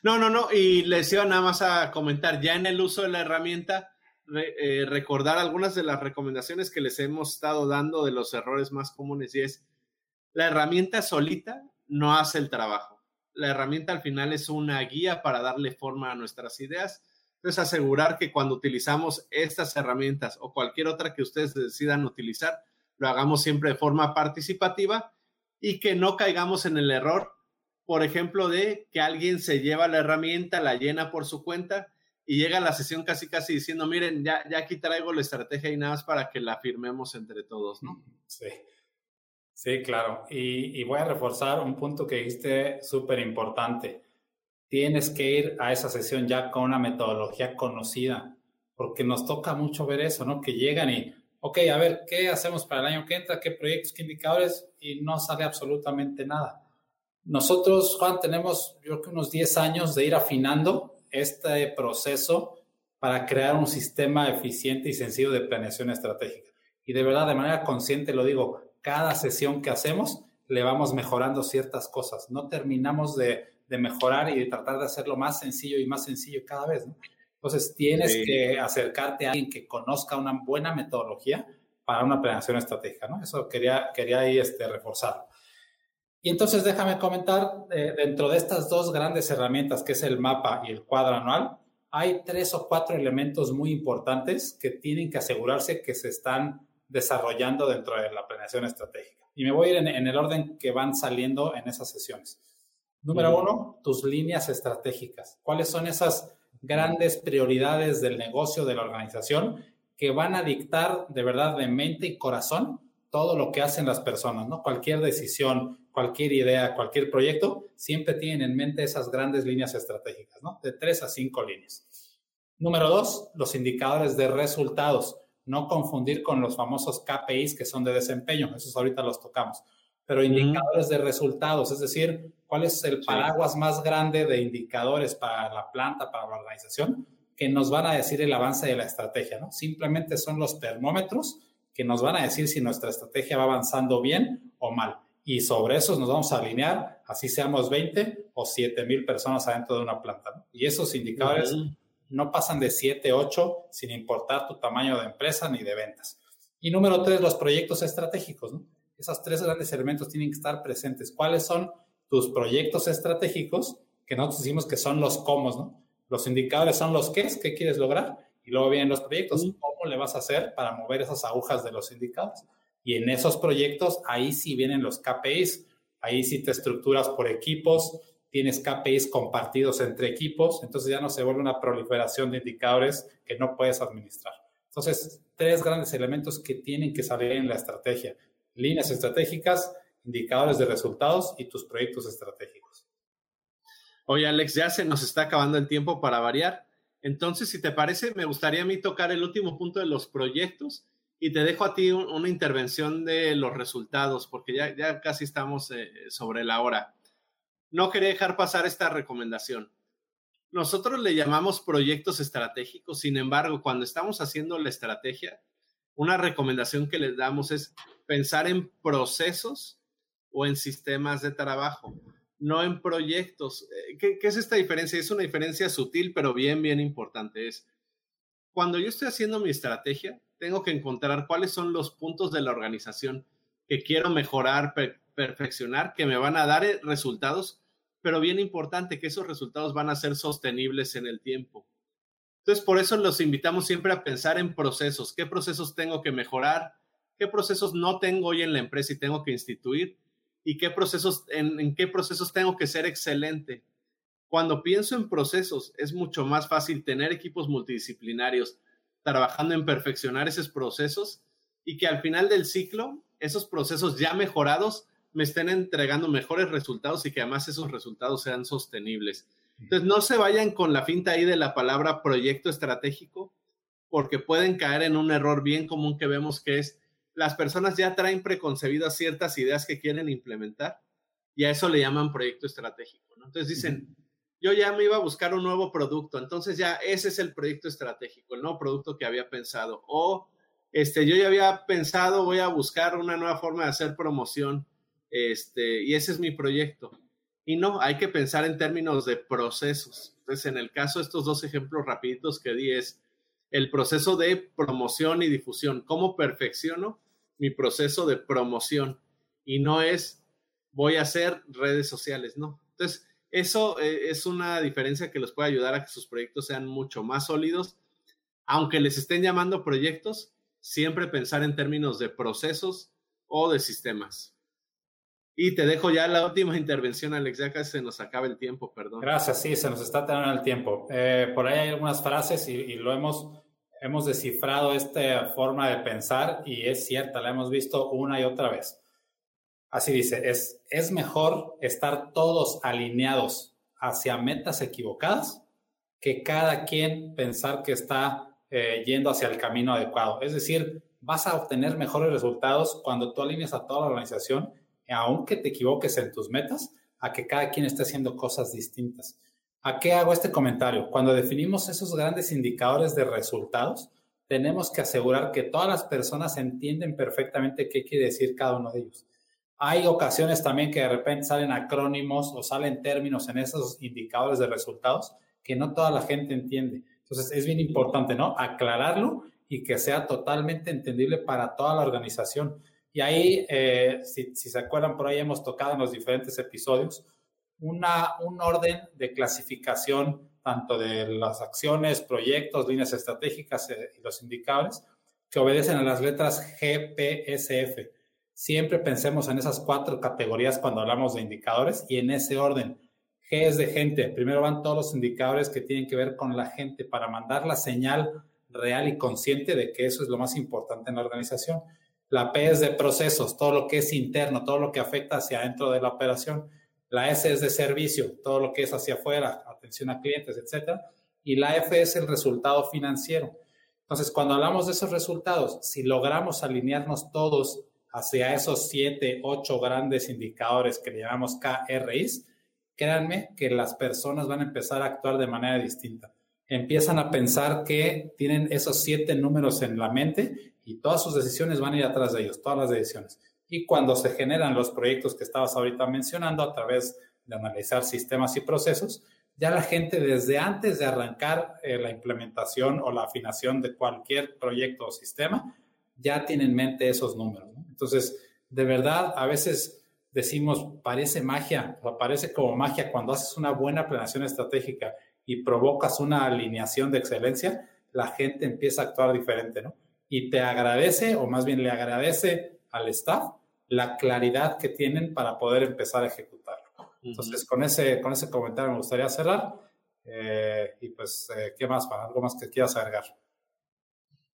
No, no, no, y les iba nada más a comentar, ya en el uso de la herramienta, eh, recordar algunas de las recomendaciones que les hemos estado dando de los errores más comunes y es, la herramienta solita no hace el trabajo la herramienta al final es una guía para darle forma a nuestras ideas. Entonces, asegurar que cuando utilizamos estas herramientas o cualquier otra que ustedes decidan utilizar, lo hagamos siempre de forma participativa y que no caigamos en el error, por ejemplo, de que alguien se lleva la herramienta, la llena por su cuenta y llega a la sesión casi casi diciendo, miren, ya, ya aquí traigo la estrategia y nada más para que la firmemos entre todos, ¿no? Sí. Sí, claro. Y, voy a reforzar un punto que dijiste súper importante. Tienes que ir a esa sesión ya con una metodología conocida, porque nos toca mucho ver eso, ¿no? Que llegan y, ok, a ver, ¿qué hacemos para el año que entra? ¿Qué proyectos, qué indicadores? Y no sale absolutamente nada. Nosotros, Juan, tenemos yo creo que unos 10 años de ir afinando este proceso para crear un sistema eficiente y sencillo de planeación estratégica. Y de verdad, de manera consciente lo digo, cada sesión que hacemos le vamos mejorando ciertas cosas. No terminamos de, mejorar y de tratar de hacerlo más sencillo y más sencillo cada vez. Entonces, tienes que acercarte a alguien que conozca una buena metodología para una planeación estratégica. ¿no? Eso quería, quería ahí este, reforzar. Y entonces déjame comentar, eh, dentro de estas dos grandes herramientas, que es el mapa y el cuadro anual, hay tres o cuatro elementos muy importantes que tienen que asegurarse que se están desarrollando dentro de la planeación estratégica. Y me voy a ir en, el orden que van saliendo en esas sesiones. Número uno, tus líneas estratégicas. ¿Cuáles son esas grandes prioridades del negocio de la organización que van a dictar de verdad de mente y corazón todo lo que hacen las personas, ¿no? Cualquier decisión, cualquier idea, cualquier proyecto, siempre tienen en mente esas grandes líneas estratégicas, ¿no? De tres a cinco líneas. Número dos, los indicadores de resultados no confundir con los famosos KPIs que son de desempeño, esos ahorita los tocamos, pero indicadores de resultados, es decir, cuál es el paraguas más grande de indicadores para la planta, para la organización, que nos van a decir el avance de la estrategia, ¿no? Simplemente son los termómetros que nos van a decir si nuestra estrategia va avanzando bien o mal. Y sobre esos nos vamos a alinear, así seamos 20 o 7 mil personas adentro de una planta. Y esos indicadores no pasan de 7, 8, sin importar tu tamaño de empresa ni de ventas. Y número tres, los proyectos estratégicos. ¿no? Esos tres grandes elementos tienen que estar presentes. ¿Cuáles son tus proyectos estratégicos? Que nosotros decimos que son los cómo, ¿no? Los indicadores son los qué, qué quieres lograr, y luego vienen los proyectos. ¿Cómo le vas a hacer para mover esas agujas de los indicadores? Y en esos proyectos, ahí sí vienen los KPIs, ahí sí te estructuras por equipos, tienes KPIs compartidos entre equipos, entonces ya no se vuelve una proliferación de indicadores que no puedes administrar. Entonces, tres grandes elementos que tienen que salir en la estrategia. Líneas estratégicas, indicadores de resultados y tus proyectos estratégicos. Oye, Alex, ya se nos está acabando el tiempo para variar. Entonces, si te parece, me gustaría a mí tocar el último punto de los proyectos y te dejo a ti una intervención de los resultados, porque ya, ya casi estamos eh, sobre la hora. No quería dejar pasar esta recomendación. Nosotros le llamamos proyectos estratégicos, sin embargo, cuando estamos haciendo la estrategia, una recomendación que les damos es pensar en procesos o en sistemas de trabajo, no en proyectos. Eh, ¿Qué, ¿Qué, es esta diferencia? Es una diferencia sutil, pero bien, bien importante. Es cuando yo estoy haciendo mi estrategia, tengo que encontrar cuáles son los puntos de la organización que quiero mejorar, perfeccionar, que me van a dar eh, resultados, pero bien importante que esos resultados van a ser sostenibles en el tiempo. Entonces, por eso los invitamos siempre a pensar en procesos. ¿Qué procesos tengo que mejorar? ¿Qué procesos no tengo hoy en la empresa y tengo que instituir? ¿Y qué procesos, en, en qué procesos tengo que ser excelente? Cuando pienso en procesos, es mucho más fácil tener equipos multidisciplinarios, trabajando en perfeccionar esos procesos y que al final del ciclo, esos procesos ya mejorados me estén entregando mejores resultados y que además esos resultados sean sostenibles. Entonces, no se vayan con la finta ahí de la palabra proyecto estratégico, porque pueden caer en un error bien común que vemos que es las personas ya traen preconcebidas ciertas ideas que quieren implementar y a eso le llaman proyecto estratégico. Entonces dicen, yo ya me iba a buscar un nuevo producto, entonces ya ese es el proyecto estratégico, el nuevo producto que había pensado. O este, yo ya había pensado, voy a buscar una nueva forma de hacer promoción, este, y ese es mi proyecto. Y no, hay que pensar en términos de procesos. Entonces, en el caso de estos dos ejemplos rapiditos que di es el proceso de promoción y difusión. ¿Cómo perfecciono mi proceso de promoción? Y no es voy a hacer redes sociales, no. Entonces, eso eh, es una diferencia que les puede ayudar a que sus proyectos sean mucho más sólidos. Aunque les estén llamando proyectos, siempre pensar en términos de procesos o de sistemas. Y te dejo ya la última intervención, Alex, ya casi se nos acaba el tiempo, perdón. Gracias, sí, se nos está terminando el tiempo. Eh, por ahí hay algunas frases y, lo hemos, hemos descifrado esta forma de pensar y es cierta, la hemos visto una y otra vez. Así dice, es, es mejor estar todos alineados hacia metas equivocadas que cada quien pensar que está eh, yendo hacia el camino adecuado. Es decir, vas a obtener mejores resultados cuando tú alineas a toda la organización, aunque te equivoques en tus metas, a que cada quien esté haciendo cosas distintas. ¿A qué hago este comentario? Cuando definimos esos grandes indicadores de resultados, tenemos que asegurar que todas las personas entienden perfectamente qué quiere decir cada uno de ellos. Hay ocasiones también que de repente salen acrónimos o salen términos en esos indicadores de resultados que no toda la gente entiende. Entonces es bien importante, ¿no? Aclararlo y que sea totalmente entendible para toda la organización. Y ahí, eh, si, se acuerdan, por ahí hemos tocado en los diferentes episodios una, un orden de clasificación tanto de las acciones, proyectos, líneas estratégicas eh, y los indicadores que obedecen a las letras GPSF Siempre pensemos en esas cuatro categorías cuando hablamos de indicadores y en ese orden. G es de gente. Primero van todos los indicadores que tienen que ver con la gente para mandar la señal real y consciente de que eso es lo más importante en la organización. La P es de procesos, todo lo que es interno, todo lo que afecta hacia adentro de la operación. La S es de servicio, todo lo que es hacia afuera, atención a clientes, etc. Y la F es el resultado financiero. Entonces, cuando hablamos de esos resultados, si logramos alinearnos todos hacia esos siete, ocho grandes indicadores que llamamos KRIs, créanme que las personas van a empezar a actuar de manera distinta. Empiezan a pensar que tienen esos siete números en la mente y todas sus decisiones van a ir atrás de ellos, todas las decisiones. Y cuando se generan los proyectos que estabas ahorita mencionando a través de analizar sistemas y procesos, ya la gente desde antes de arrancar eh, la implementación o la afinación de cualquier proyecto o sistema, ya tiene en mente esos números. Entonces, de verdad, a veces decimos, parece magia, o parece como magia cuando haces una buena planeación estratégica y provocas una alineación de excelencia, la gente empieza a actuar diferente, ¿no? Y te agradece, o más bien le agradece al staff, la claridad que tienen para poder empezar a ejecutarlo. Entonces, con ese, con ese comentario me gustaría cerrar. Eh, y pues, eh, ¿qué más, para ¿Algo más que quieras agregar?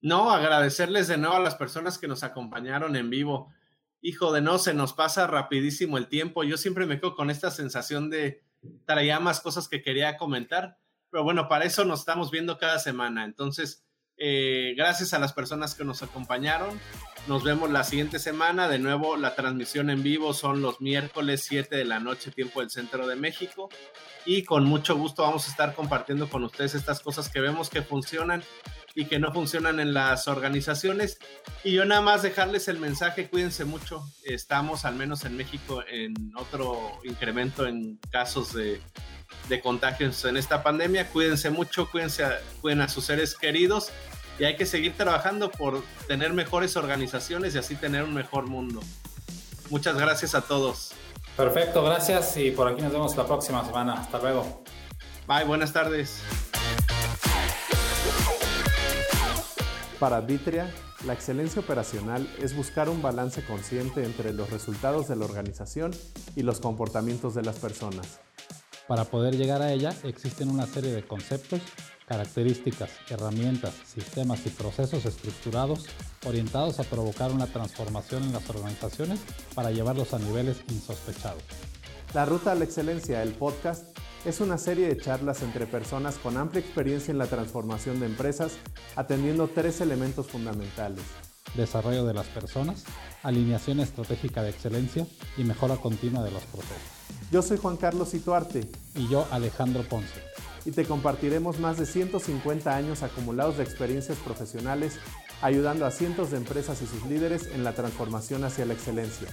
No, agradecerles de nuevo a las personas que nos acompañaron en vivo. Hijo de no, se nos pasa rapidísimo el tiempo. Yo siempre me quedo con esta sensación de traía más cosas que quería comentar, pero bueno, para eso nos estamos viendo cada semana. Entonces, eh, gracias a las personas que nos acompañaron. Nos vemos la siguiente semana. De nuevo, la transmisión en vivo son los miércoles 7 de la noche, tiempo del centro de México. Y con mucho gusto vamos a estar compartiendo con ustedes estas cosas que vemos que funcionan y que no funcionan en las organizaciones. Y yo nada más dejarles el mensaje, cuídense mucho. Estamos al menos en México en otro incremento en casos de, de contagios en esta pandemia. Cuídense mucho, cuídense, cuiden a sus seres queridos y hay que seguir trabajando por tener mejores organizaciones y así tener un mejor mundo. Muchas gracias a todos. Perfecto, gracias y por aquí nos vemos la próxima semana. Hasta luego. Bye, buenas tardes. Para Vitria, la excelencia operacional es buscar un balance consciente entre los resultados de la organización y los comportamientos de las personas. Para poder llegar a ella existen una serie de conceptos características, herramientas, sistemas y procesos estructurados orientados a provocar una transformación en las organizaciones para llevarlos a niveles insospechados. La Ruta a la Excelencia, el podcast, es una serie de charlas entre personas con amplia experiencia en la transformación de empresas, atendiendo tres elementos fundamentales. Desarrollo de las personas, alineación estratégica de excelencia y mejora continua de los procesos. Yo soy Juan Carlos Ituarte. Y yo Alejandro Ponce y te compartiremos más de 150 años acumulados de experiencias profesionales ayudando a cientos de empresas y sus líderes en la transformación hacia la excelencia.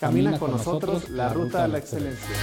Camina, con, nosotros, la ruta a la excelencia.